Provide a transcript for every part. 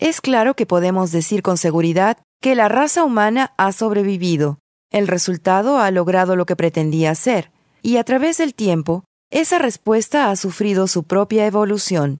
Es claro que podemos decir con seguridad que la raza humana ha sobrevivido. El resultado ha logrado lo que pretendía hacer, y a través del tiempo, esa respuesta ha sufrido su propia evolución.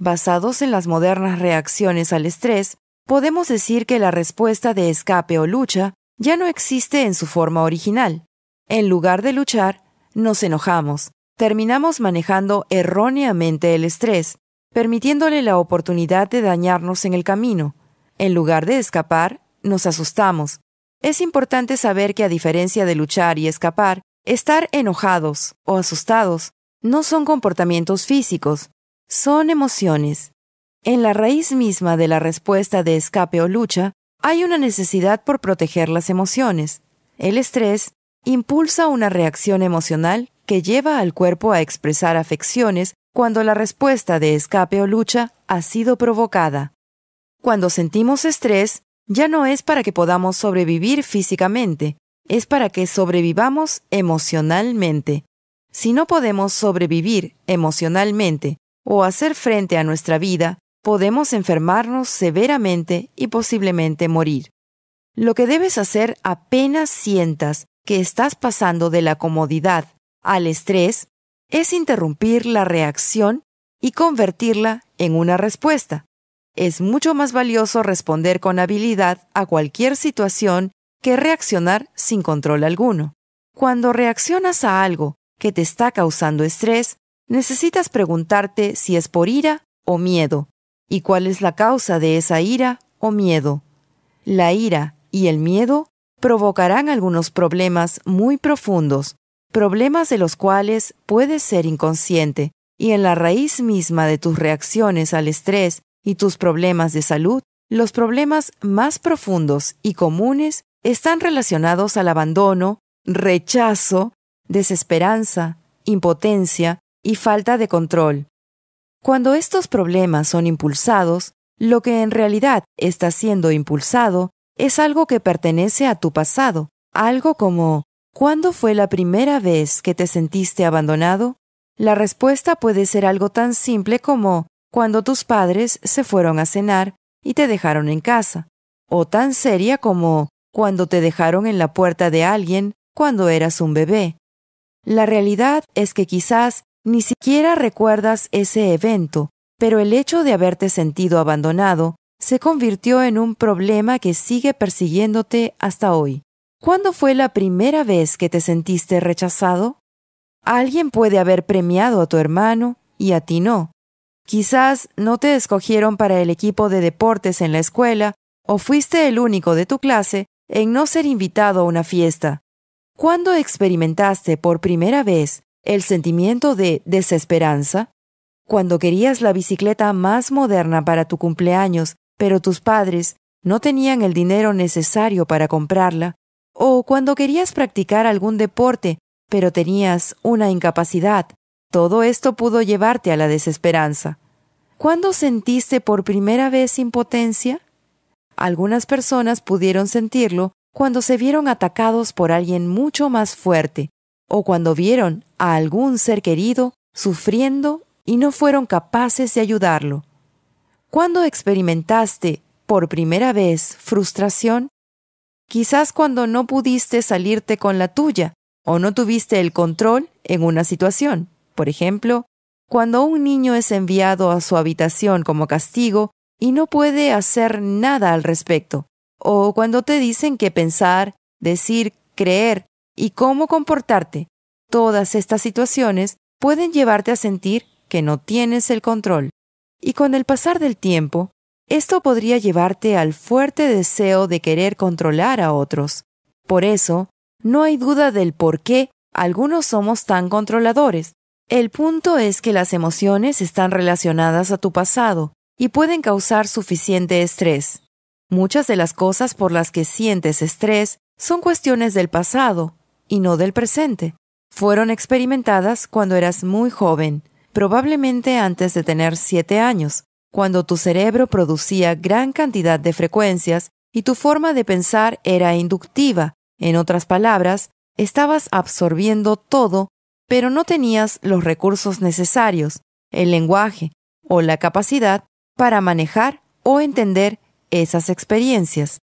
Basados en las modernas reacciones al estrés, podemos decir que la respuesta de escape o lucha ya no existe en su forma original. En lugar de luchar, nos enojamos, terminamos manejando erróneamente el estrés, permitiéndole la oportunidad de dañarnos en el camino. En lugar de escapar, nos asustamos. Es importante saber que a diferencia de luchar y escapar, estar enojados o asustados no son comportamientos físicos, son emociones. En la raíz misma de la respuesta de escape o lucha hay una necesidad por proteger las emociones. El estrés impulsa una reacción emocional que lleva al cuerpo a expresar afecciones cuando la respuesta de escape o lucha ha sido provocada. Cuando sentimos estrés, ya no es para que podamos sobrevivir físicamente, es para que sobrevivamos emocionalmente. Si no podemos sobrevivir emocionalmente o hacer frente a nuestra vida, podemos enfermarnos severamente y posiblemente morir. Lo que debes hacer apenas sientas que estás pasando de la comodidad al estrés es interrumpir la reacción y convertirla en una respuesta. Es mucho más valioso responder con habilidad a cualquier situación que reaccionar sin control alguno. Cuando reaccionas a algo que te está causando estrés, necesitas preguntarte si es por ira o miedo, y cuál es la causa de esa ira o miedo. La ira y el miedo provocarán algunos problemas muy profundos, problemas de los cuales puedes ser inconsciente, y en la raíz misma de tus reacciones al estrés y tus problemas de salud, los problemas más profundos y comunes están relacionados al abandono, rechazo, desesperanza, impotencia y falta de control. Cuando estos problemas son impulsados, lo que en realidad está siendo impulsado es algo que pertenece a tu pasado, algo como ¿Cuándo fue la primera vez que te sentiste abandonado? La respuesta puede ser algo tan simple como cuando tus padres se fueron a cenar y te dejaron en casa, o tan seria como cuando te dejaron en la puerta de alguien cuando eras un bebé. La realidad es que quizás ni siquiera recuerdas ese evento, pero el hecho de haberte sentido abandonado se convirtió en un problema que sigue persiguiéndote hasta hoy. ¿Cuándo fue la primera vez que te sentiste rechazado? Alguien puede haber premiado a tu hermano y a ti no. Quizás no te escogieron para el equipo de deportes en la escuela o fuiste el único de tu clase en no ser invitado a una fiesta. ¿Cuándo experimentaste por primera vez el sentimiento de desesperanza? Cuando querías la bicicleta más moderna para tu cumpleaños, pero tus padres no tenían el dinero necesario para comprarla o cuando querías practicar algún deporte, pero tenías una incapacidad. Todo esto pudo llevarte a la desesperanza. ¿Cuándo sentiste por primera vez impotencia? Algunas personas pudieron sentirlo cuando se vieron atacados por alguien mucho más fuerte, o cuando vieron a algún ser querido sufriendo y no fueron capaces de ayudarlo. ¿Cuándo experimentaste por primera vez frustración? Quizás cuando no pudiste salirte con la tuya o no tuviste el control en una situación. Por ejemplo, cuando un niño es enviado a su habitación como castigo y no puede hacer nada al respecto, o cuando te dicen qué pensar, decir, creer y cómo comportarte. Todas estas situaciones pueden llevarte a sentir que no tienes el control. Y con el pasar del tiempo, esto podría llevarte al fuerte deseo de querer controlar a otros. Por eso, no hay duda del por qué algunos somos tan controladores. El punto es que las emociones están relacionadas a tu pasado y pueden causar suficiente estrés. Muchas de las cosas por las que sientes estrés son cuestiones del pasado y no del presente. Fueron experimentadas cuando eras muy joven, probablemente antes de tener siete años, cuando tu cerebro producía gran cantidad de frecuencias y tu forma de pensar era inductiva. En otras palabras, estabas absorbiendo todo, pero no tenías los recursos necesarios, el lenguaje o la capacidad para manejar o entender esas experiencias.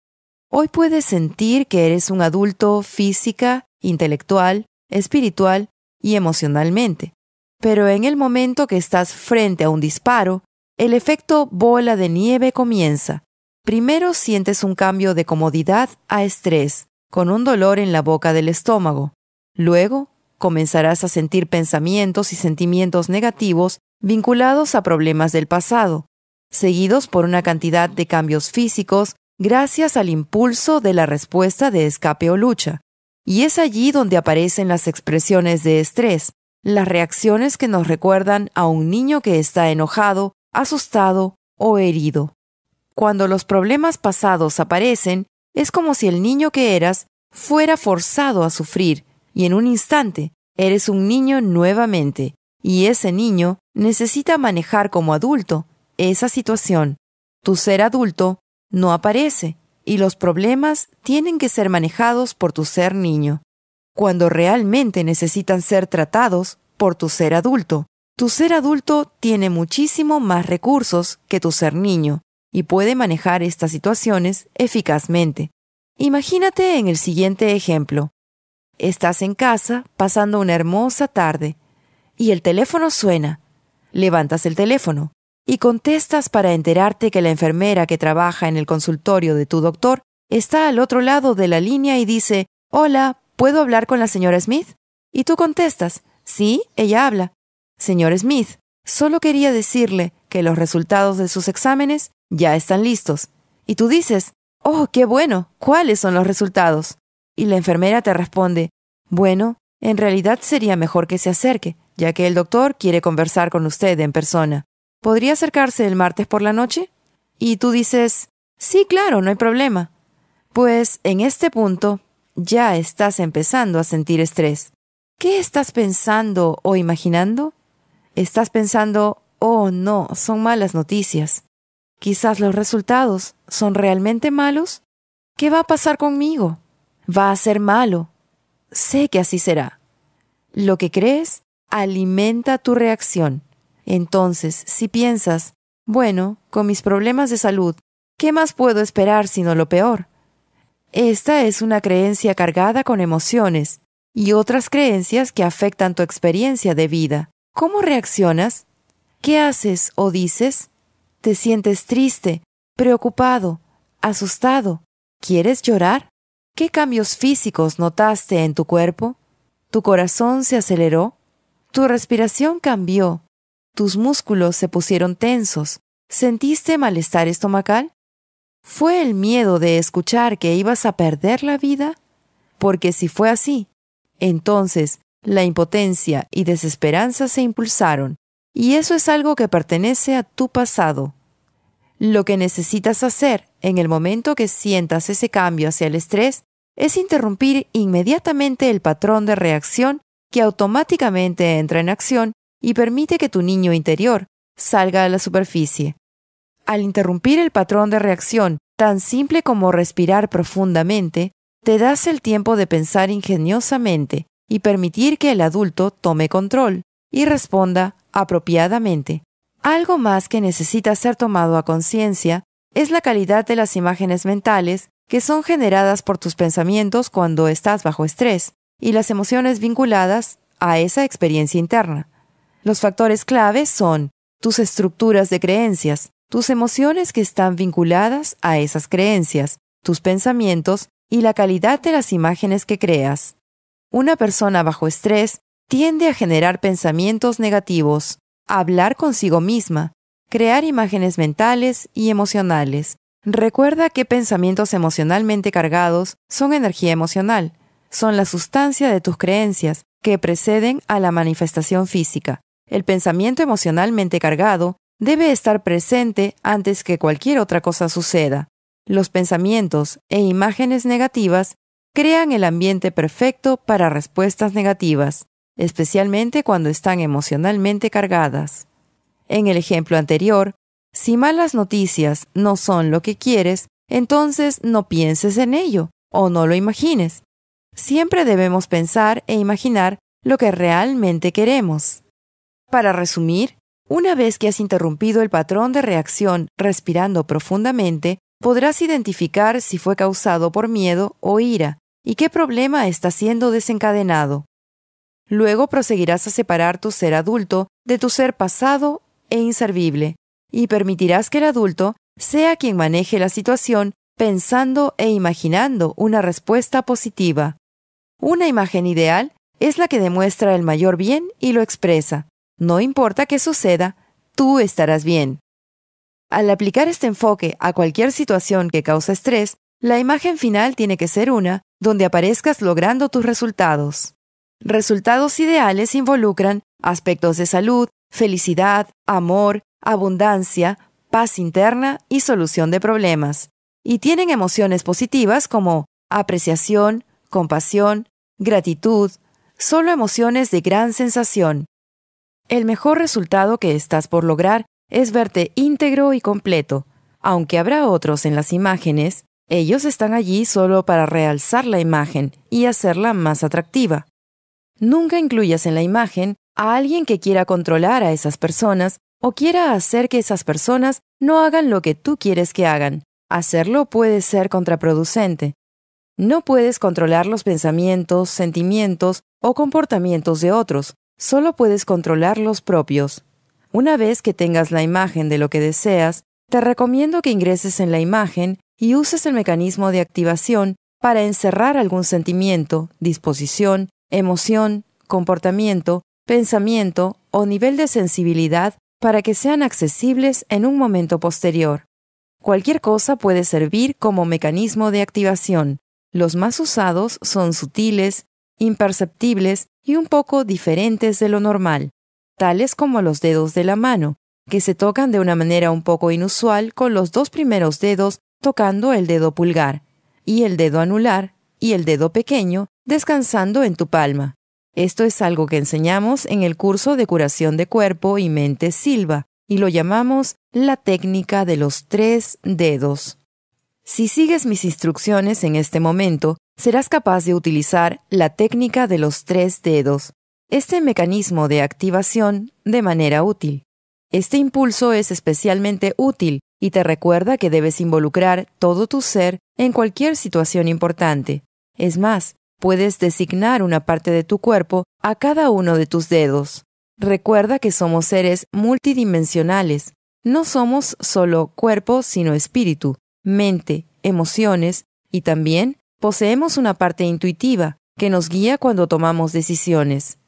Hoy puedes sentir que eres un adulto física, intelectual, espiritual y emocionalmente. Pero en el momento que estás frente a un disparo, el efecto bola de nieve comienza. Primero sientes un cambio de comodidad a estrés, con un dolor en la boca del estómago. Luego comenzarás a sentir pensamientos y sentimientos negativos vinculados a problemas del pasado, seguidos por una cantidad de cambios físicos gracias al impulso de la respuesta de escape o lucha. Y es allí donde aparecen las expresiones de estrés, las reacciones que nos recuerdan a un niño que está enojado, asustado o herido. Cuando los problemas pasados aparecen, es como si el niño que eras fuera forzado a sufrir, y en un instante eres un niño nuevamente, y ese niño necesita manejar como adulto esa situación. Tu ser adulto no aparece, y los problemas tienen que ser manejados por tu ser niño, cuando realmente necesitan ser tratados por tu ser adulto. Tu ser adulto tiene muchísimo más recursos que tu ser niño y puede manejar estas situaciones eficazmente. Imagínate en el siguiente ejemplo. Estás en casa pasando una hermosa tarde y el teléfono suena. Levantas el teléfono y contestas para enterarte que la enfermera que trabaja en el consultorio de tu doctor está al otro lado de la línea y dice, Hola, ¿puedo hablar con la señora Smith? Y tú contestas, Sí, ella habla. Señor Smith, solo quería decirle que los resultados de sus exámenes ya están listos. Y tú dices, Oh, qué bueno. ¿Cuáles son los resultados? Y la enfermera te responde, Bueno, en realidad sería mejor que se acerque, ya que el doctor quiere conversar con usted en persona. ¿Podría acercarse el martes por la noche? Y tú dices, Sí, claro, no hay problema. Pues en este punto ya estás empezando a sentir estrés. ¿Qué estás pensando o imaginando? ¿Estás pensando, oh no, son malas noticias? Quizás los resultados son realmente malos. ¿Qué va a pasar conmigo? Va a ser malo. Sé que así será. Lo que crees alimenta tu reacción. Entonces, si piensas, bueno, con mis problemas de salud, ¿qué más puedo esperar sino lo peor? Esta es una creencia cargada con emociones y otras creencias que afectan tu experiencia de vida. ¿Cómo reaccionas? ¿Qué haces o dices? ¿Te sientes triste, preocupado, asustado? ¿Quieres llorar? ¿Qué cambios físicos notaste en tu cuerpo? ¿Tu corazón se aceleró? ¿Tu respiración cambió? ¿Tus músculos se pusieron tensos? ¿Sentiste malestar estomacal? ¿Fue el miedo de escuchar que ibas a perder la vida? Porque si fue así, entonces la impotencia y desesperanza se impulsaron, y eso es algo que pertenece a tu pasado. Lo que necesitas hacer en el momento que sientas ese cambio hacia el estrés es interrumpir inmediatamente el patrón de reacción que automáticamente entra en acción y permite que tu niño interior salga a la superficie. Al interrumpir el patrón de reacción tan simple como respirar profundamente, te das el tiempo de pensar ingeniosamente y permitir que el adulto tome control y responda apropiadamente. Algo más que necesita ser tomado a conciencia es la calidad de las imágenes mentales que son generadas por tus pensamientos cuando estás bajo estrés y las emociones vinculadas a esa experiencia interna. Los factores claves son tus estructuras de creencias, tus emociones que están vinculadas a esas creencias, tus pensamientos y la calidad de las imágenes que creas. Una persona bajo estrés tiende a generar pensamientos negativos, hablar consigo misma, crear imágenes mentales y emocionales. Recuerda que pensamientos emocionalmente cargados son energía emocional, son la sustancia de tus creencias que preceden a la manifestación física. El pensamiento emocionalmente cargado debe estar presente antes que cualquier otra cosa suceda. Los pensamientos e imágenes negativas crean el ambiente perfecto para respuestas negativas, especialmente cuando están emocionalmente cargadas. En el ejemplo anterior, si malas noticias no son lo que quieres, entonces no pienses en ello o no lo imagines. Siempre debemos pensar e imaginar lo que realmente queremos. Para resumir, Una vez que has interrumpido el patrón de reacción respirando profundamente, podrás identificar si fue causado por miedo o ira y qué problema está siendo desencadenado. Luego proseguirás a separar tu ser adulto de tu ser pasado e inservible, y permitirás que el adulto sea quien maneje la situación pensando e imaginando una respuesta positiva. Una imagen ideal es la que demuestra el mayor bien y lo expresa. No importa qué suceda, tú estarás bien. Al aplicar este enfoque a cualquier situación que causa estrés, la imagen final tiene que ser una donde aparezcas logrando tus resultados. Resultados ideales involucran aspectos de salud, felicidad, amor, abundancia, paz interna y solución de problemas. Y tienen emociones positivas como apreciación, compasión, gratitud, solo emociones de gran sensación. El mejor resultado que estás por lograr es verte íntegro y completo. Aunque habrá otros en las imágenes, ellos están allí solo para realzar la imagen y hacerla más atractiva. Nunca incluyas en la imagen a alguien que quiera controlar a esas personas o quiera hacer que esas personas no hagan lo que tú quieres que hagan. Hacerlo puede ser contraproducente. No puedes controlar los pensamientos, sentimientos o comportamientos de otros, solo puedes controlar los propios. Una vez que tengas la imagen de lo que deseas, te recomiendo que ingreses en la imagen y uses el mecanismo de activación para encerrar algún sentimiento, disposición, emoción, comportamiento, pensamiento o nivel de sensibilidad para que sean accesibles en un momento posterior. Cualquier cosa puede servir como mecanismo de activación. Los más usados son sutiles, imperceptibles y un poco diferentes de lo normal tales como los dedos de la mano, que se tocan de una manera un poco inusual con los dos primeros dedos tocando el dedo pulgar, y el dedo anular y el dedo pequeño descansando en tu palma. Esto es algo que enseñamos en el curso de curación de cuerpo y mente Silva, y lo llamamos la técnica de los tres dedos. Si sigues mis instrucciones en este momento, serás capaz de utilizar la técnica de los tres dedos, este mecanismo de activación de manera útil. Este impulso es especialmente útil y te recuerda que debes involucrar todo tu ser en cualquier situación importante. Es más, puedes designar una parte de tu cuerpo a cada uno de tus dedos. Recuerda que somos seres multidimensionales. No somos solo cuerpo, sino espíritu, mente, emociones y también poseemos una parte intuitiva que nos guía cuando tomamos decisiones.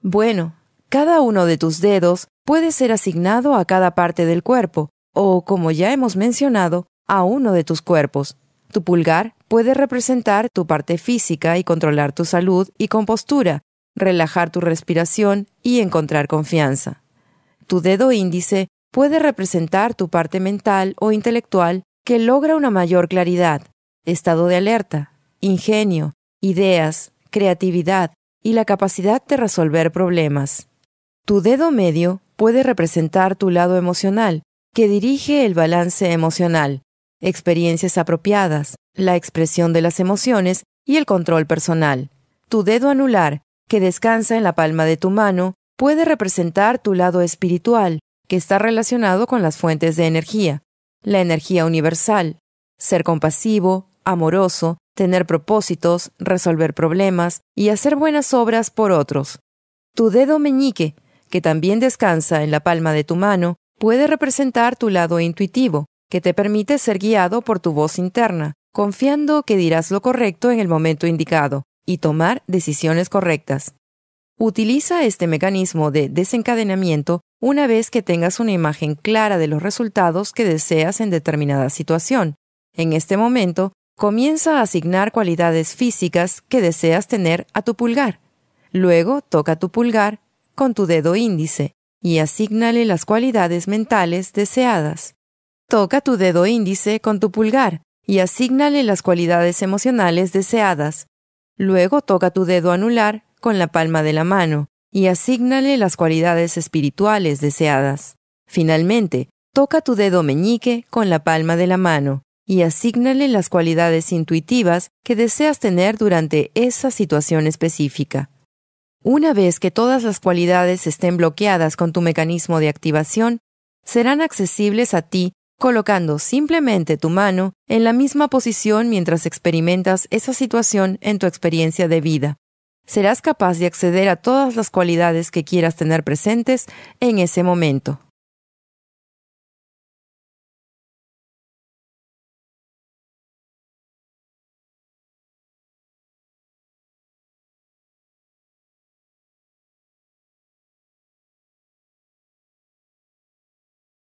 Bueno, cada uno de tus dedos puede ser asignado a cada parte del cuerpo, o, como ya hemos mencionado, a uno de tus cuerpos. Tu pulgar puede representar tu parte física y controlar tu salud y compostura, relajar tu respiración y encontrar confianza. Tu dedo índice puede representar tu parte mental o intelectual que logra una mayor claridad, estado de alerta, ingenio, ideas, creatividad, y la capacidad de resolver problemas. Tu dedo medio puede representar tu lado emocional, que dirige el balance emocional, experiencias apropiadas, la expresión de las emociones y el control personal. Tu dedo anular, que descansa en la palma de tu mano, puede representar tu lado espiritual, que está relacionado con las fuentes de energía, la energía universal, ser compasivo, amoroso, tener propósitos, resolver problemas y hacer buenas obras por otros. Tu dedo meñique, que también descansa en la palma de tu mano, puede representar tu lado intuitivo, que te permite ser guiado por tu voz interna, confiando que dirás lo correcto en el momento indicado y tomar decisiones correctas. Utiliza este mecanismo de desencadenamiento una vez que tengas una imagen clara de los resultados que deseas en determinada situación. En este momento, Comienza a asignar cualidades físicas que deseas tener a tu pulgar. Luego toca tu pulgar con tu dedo índice y asígnale las cualidades mentales deseadas. Toca tu dedo índice con tu pulgar y asígnale las cualidades emocionales deseadas. Luego toca tu dedo anular con la palma de la mano y asígnale las cualidades espirituales deseadas. Finalmente, toca tu dedo meñique con la palma de la mano y asígnale las cualidades intuitivas que deseas tener durante esa situación específica. Una vez que todas las cualidades estén bloqueadas con tu mecanismo de activación, serán accesibles a ti colocando simplemente tu mano en la misma posición mientras experimentas esa situación en tu experiencia de vida. Serás capaz de acceder a todas las cualidades que quieras tener presentes en ese momento.